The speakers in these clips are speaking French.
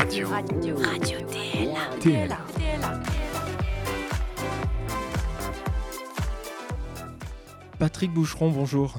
Radio. Radio. Radio TLA. TLA. Patrick Boucheron, bonjour.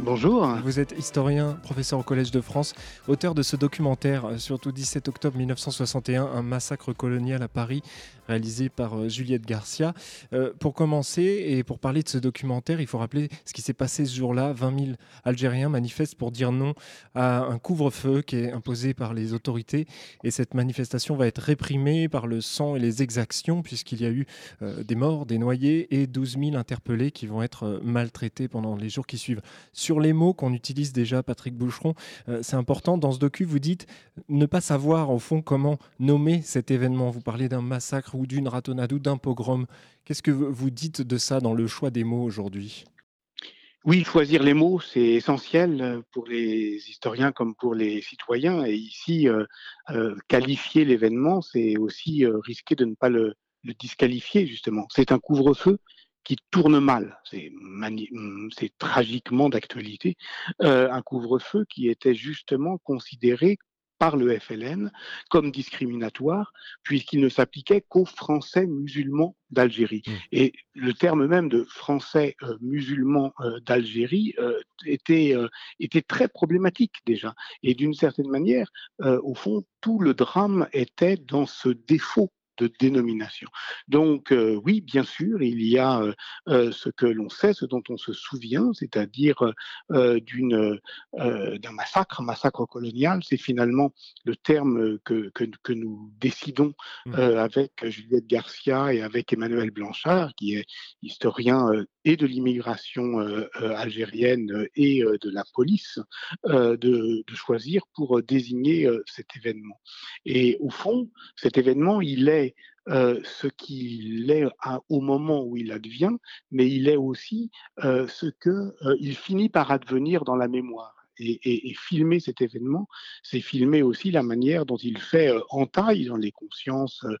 Bonjour. Vous êtes historien, professeur au Collège de France, auteur de ce documentaire, euh, surtout 17 octobre 1961, un massacre colonial à Paris, réalisé par euh, Juliette Garcia. Euh, pour commencer, et pour parler de ce documentaire, il faut rappeler ce qui s'est passé ce jour-là. 20 000 Algériens manifestent pour dire non à un couvre-feu qui est imposé par les autorités. Et cette manifestation va être réprimée par le sang et les exactions, puisqu'il y a eu des morts, des noyés et 12 000 interpellés qui vont être maltraités pendant les jours qui suivent. Sur les mots qu'on utilise déjà, Patrick Boucheron, euh, c'est important. Dans ce docu, vous dites ne pas savoir, au fond, comment nommer cet événement. Vous parlez d'un massacre ou d'une ratonnade ou d'un pogrom. Qu'est-ce que vous dites de ça dans le choix des mots aujourd'hui? Oui, choisir les mots, c'est essentiel pour les historiens comme pour les citoyens. Et ici, euh, euh, qualifier l'événement, c'est aussi euh, risquer de ne pas le disqualifier, justement. C'est un couvre-feu qui tourne mal. C'est c'est tragiquement d'actualité. Euh, un couvre-feu qui était justement considéré par le FLN comme discriminatoire, puisqu'il ne s'appliquait qu'aux Français musulmans d'Algérie. Mmh. Et le terme même de Français euh, musulmans euh, d'Algérie euh, était, était très problématique déjà. Et d'une certaine manière, au fond, tout le drame était dans ce défaut de dénomination. Donc euh, oui, bien sûr, il y a euh, euh, ce que l'on sait, ce dont on se souvient, c'est-à-dire euh, d'une d'un massacre, un massacre colonial. C'est finalement le terme que, que, que nous décidons euh, avec Juliette Garcia et avec Emmanuel Blanchard, qui est historien et de l'immigration algérienne et de la police, de, de choisir pour désigner cet événement. Et au fond, cet événement, il est euh, ce qu'il est à- au moment où il advient, mais il est aussi euh, ce que euh, il finit par advenir dans la mémoire. Et, et- et filmer cet événement, c'est filmer aussi la manière dont il fait euh, entaille dans les consciences euh,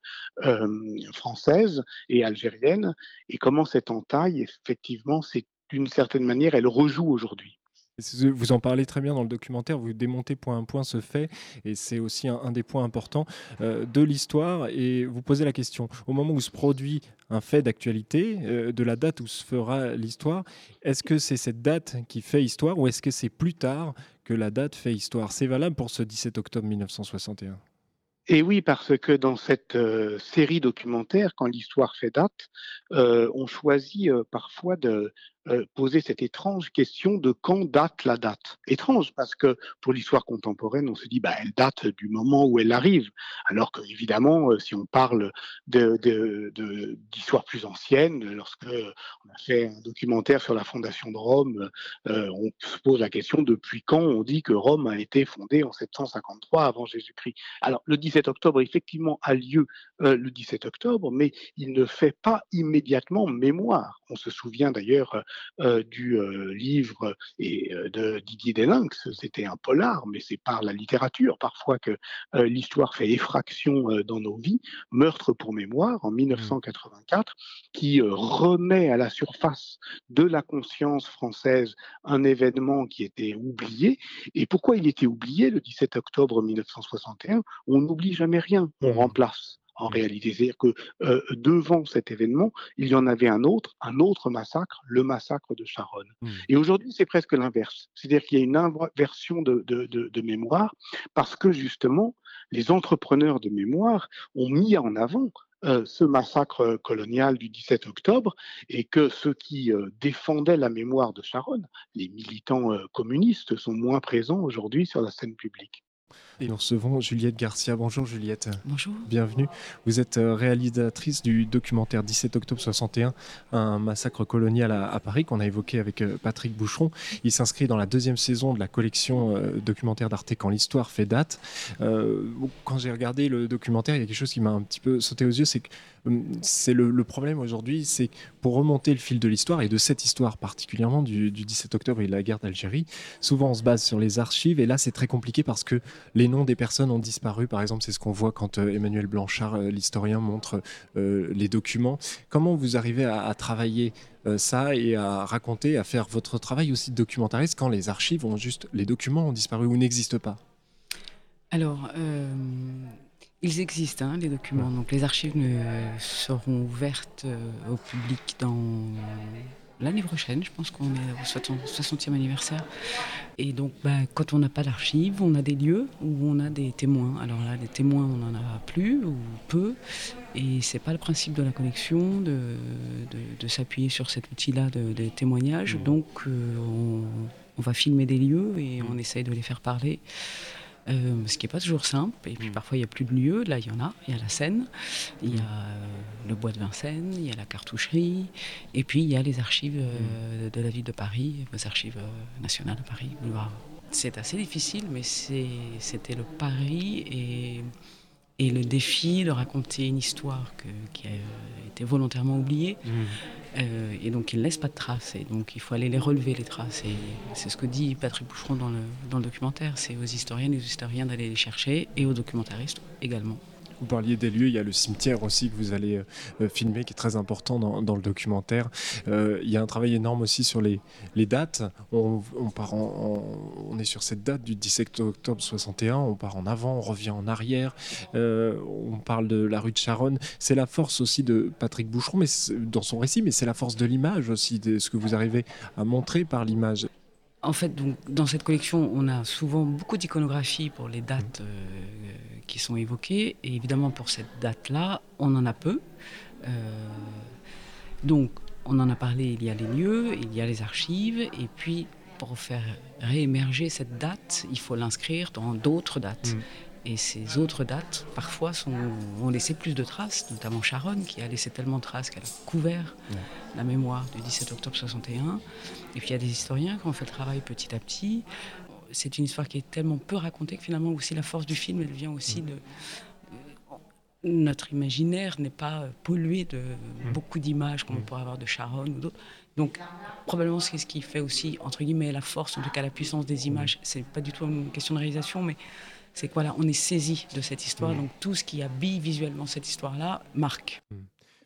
euh, françaises et algériennes, et comment cette entaille, effectivement, c'est d'une certaine manière, elle rejoue aujourd'hui. Vous en parlez très bien dans le documentaire, vous démontez point à point ce fait, et c'est aussi un, des points importants euh, de l'histoire. Et vous posez la question, au moment où se produit un fait d'actualité, euh, de la date où se fera l'histoire, est-ce que c'est cette date qui fait histoire, ou est-ce que c'est plus tard que la date fait histoire? C'est valable pour ce 17 octobre 1961. Et oui, parce que dans cette euh, série documentaire, quand l'histoire fait date, on choisit parfois de euh, poser cette étrange question de quand date la date. Étrange, parce que pour l'histoire contemporaine, on se dit, bah, elle date du moment où elle arrive. Alors que, évidemment, euh, si on parle d'histoire plus ancienne, lorsque on a fait un documentaire sur la fondation de Rome, euh, on se pose la question depuis quand on dit que Rome a été fondée en 753 avant Jésus-Christ? Alors, le 17 octobre, effectivement, a lieu euh, le 17 octobre, mais il ne fait pas immédiatement mémoire. On se souvient d'ailleurs euh, du euh, livre et, euh, de Didier Delinx, c'était un polar, mais c'est par la littérature parfois que l'histoire fait effraction dans nos vies. Meurtre pour mémoire, en 1984, qui euh, remet à la surface de la conscience française un événement qui était oublié. Et pourquoi il était oublié le 17 octobre 1961 On n'oublie jamais rien, on Mhm. remplace en réalité. C'est-à-dire que euh, devant cet événement, il y en avait un autre, un autre massacre, le massacre de Charonne. Mhm. Et aujourd'hui, c'est presque l'inverse. C'est-à-dire qu'il y a une inversion de, de, de, de mémoire parce que justement, les entrepreneurs de mémoire ont mis en avant euh, ce massacre colonial du 17 octobre et que ceux qui euh, défendaient la mémoire de Charonne, les militants euh, communistes, sont moins présents aujourd'hui sur la scène publique. Et nous recevons Juliette Garcia. Bonjour Juliette. Bonjour. Bienvenue. Vous êtes euh, réalisatrice du documentaire 17 octobre 61, un massacre colonial à, à Paris qu'on a évoqué avec euh, Patrick Boucheron. Il s'inscrit dans la deuxième saison de la collection euh, documentaire d'Arte quand l'histoire fait date. Euh, quand j'ai regardé le documentaire, il y a quelque chose qui m'a un petit peu sauté aux yeux, c'est que c'est le, problème aujourd'hui, c'est pour remonter le fil de l'histoire et de cette histoire particulièrement du, du 17 octobre et de la guerre d'Algérie, souvent on se base sur les archives et là c'est très compliqué parce que les noms des personnes ont disparu. Par exemple, c'est ce qu'on voit quand euh, Emmanuel Blanchard, euh, l'historien, montre euh, les documents. Comment vous arrivez à, à travailler euh, ça et à raconter, à faire votre travail aussi de documentariste quand les archives ont juste, les documents ont disparu ou n'existent pas? Alors, euh, Ils existent, hein, les documents. Donc les archives seront ouvertes euh, au public dans l'année prochaine. Je pense qu'on est au 60e anniversaire. Et donc, ben, quand on n'a pas d'archives, on a des lieux où on a des témoins. Alors là, les témoins, on n'en a plus ou peu. Et c'est pas le principe de la collection de, de, s'appuyer sur cet outil-là de, témoignages. Mmh. Donc, euh, on, on, va filmer des lieux et on essaye de les faire parler. Euh, ce qui n'est pas toujours simple. Et puis mm. parfois, il n'y a plus de lieux. Là, il y en a. Il y a la Seine, il y a euh, le bois de Vincennes, il y a la cartoucherie, et puis il y a les archives euh, mm. de la ville de Paris, les archives nationales de Paris. C'est assez difficile, mais c'était le pari et et le défi de raconter une histoire qui a été volontairement oubliée. Mmh. Euh, et donc, il ne laisse pas de traces. Et donc, il faut aller les relever, les traces. Et c'est ce que dit Patrick Boucheron dans le, dans le documentaire. C'est aux historiennes et aux historiens d'aller les chercher, et aux documentaristes également. Vous parliez des lieux, il y a le cimetière aussi que vous allez euh, filmer, qui est très important dans, le documentaire. Euh, il y a un travail énorme aussi sur les, dates. On, part on est sur cette date du 17 octobre 61, on part en avant, on revient en arrière, euh, on parle de la rue de Charonne. C'est la force aussi de Patrick Boucheron mais dans son récit, mais c'est la force de l'image aussi, de ce que vous arrivez à montrer par l'image. En fait, donc, dans cette collection, on a souvent beaucoup d'iconographie pour les dates qui sont évoquées. Et évidemment, pour cette date-là, on en a peu. Euh, donc, on en a parlé, il y a les lieux, il y a les archives, et puis pour faire réémerger cette date, il faut l'inscrire dans d'autres dates. Mm. Et ces autres dates, parfois, sont, ont laissé plus de traces, notamment Charonne, qui a laissé tellement de traces qu'elle a couvert la mémoire du 17 octobre 61. Et puis il y a des historiens qui ont fait le travail petit à petit c'est une histoire qui est tellement peu racontée que finalement aussi la force du film, elle vient aussi de euh, notre imaginaire n'est pas pollué de mm. beaucoup d'images comme on mm. pourrait avoir de Sharon ou d'autres. Donc, probablement, c'est ce qui fait aussi, entre guillemets, la force, en tout cas la puissance des mm. images. C'est pas du tout une question de réalisation, mais c'est quoi là On est saisi de cette histoire. Donc, tout ce qui habille visuellement cette histoire-là marque.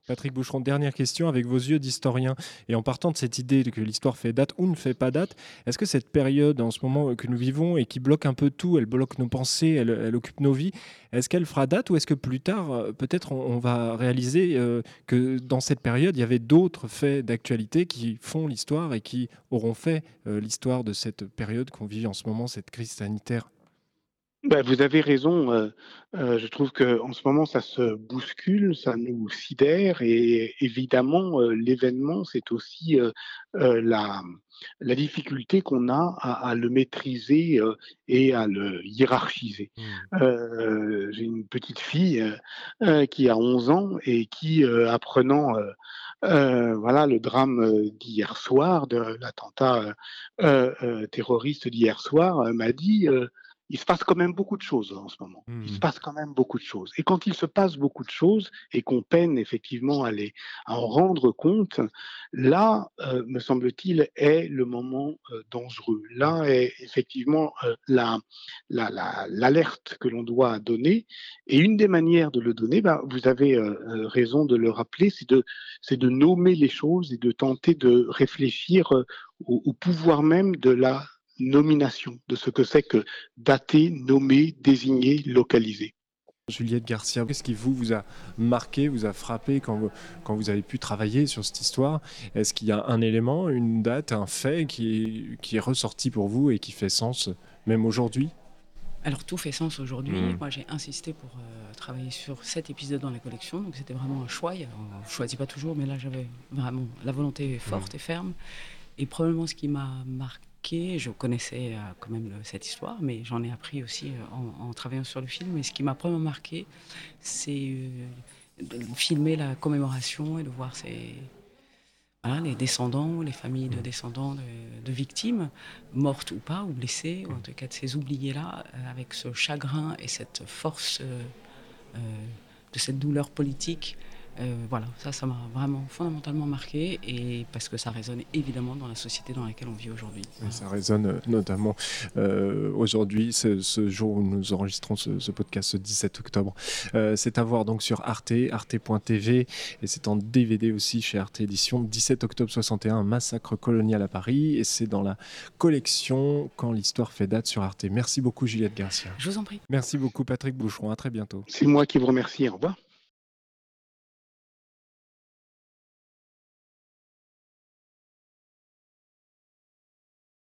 Patrick Boucheron, dernière question avec vos yeux d'historien et en partant de cette idée que l'histoire fait date ou ne fait pas date, est-ce que cette période en ce moment que nous vivons et qui bloque un peu tout, elle bloque nos pensées, elle, occupe nos vies, est-ce qu'elle fera date ou est-ce que plus tard, euh, peut-être on, va réaliser euh, que dans cette période, il y avait d'autres faits d'actualité qui font l'histoire et qui auront fait euh, l'histoire de cette période qu'on vit en ce moment, cette crise sanitaire bah, vous avez raison. Euh, euh, je trouve qu'en ce moment, ça se bouscule, ça nous sidère et évidemment, euh, l'événement, c'est aussi la, la difficulté qu'on a à, le maîtriser et à le hiérarchiser. Mmh. J'ai une petite fille qui a 11 ans et qui, apprenant voilà le drame d'hier soir, de l'attentat terroriste d'hier soir, m'a dit il se passe quand même beaucoup de choses en ce moment. Il se mmh. passe quand même beaucoup de choses. Et quand il se passe beaucoup de choses et qu'on peine effectivement à, les, à en rendre compte, là, euh, me semble-t-il, est le moment euh, dangereux. Là est effectivement euh, la, l'alerte que l'on doit donner. Et une des manières de le donner, bah, vous avez raison de le rappeler, c'est de, c'est de nommer les choses et de tenter de réfléchir au pouvoir même de la nomination, de ce que c'est que dater, nommer, désigner, localiser. Juliette Garcia, qu'est-ce qui vous, vous a marqué, vous a frappé quand vous, quand vous avez pu travailler sur cette histoire? Est-ce qu'il y a un élément, une date, un fait qui est, qui est ressorti pour vous et qui fait sens même aujourd'hui? Alors tout fait sens aujourd'hui. Hmm. Moi j'ai insisté pour euh, travailler sur cet épisode dans la collection, donc c'était vraiment un choix. On ne choisit pas toujours, mais là j'avais vraiment la volonté forte hmm. et ferme. Et probablement ce qui m'a marqué, je connaissais euh, quand même cette histoire, mais j'en ai appris aussi euh, en, travaillant sur le film. Et ce qui m'a vraiment marqué, c'est euh, de filmer la commémoration et de voir ces, les descendants, les familles de descendants de, victimes, mortes ou pas, ou blessées, ou en tout cas de ces oubliés-là, avec ce chagrin et cette force de cette douleur politique Euh, voilà, ça, ça m'a vraiment fondamentalement marqué et parce que ça résonne évidemment dans la société dans laquelle on vit aujourd'hui. ça résonne euh, notamment euh, aujourd'hui, ce, jour où nous enregistrons ce, podcast, ce 17 octobre. c'est à voir donc sur Arte, arte.tv et c'est en DVD aussi chez Arte Édition. 17 octobre 61, massacre colonial à Paris et c'est dans la collection Quand l'histoire fait date sur Arte. Merci beaucoup Juliette Garcia. Je vous en prie. Merci beaucoup Patrick Boucheron. À très bientôt. C'est moi qui vous remercie. Au revoir.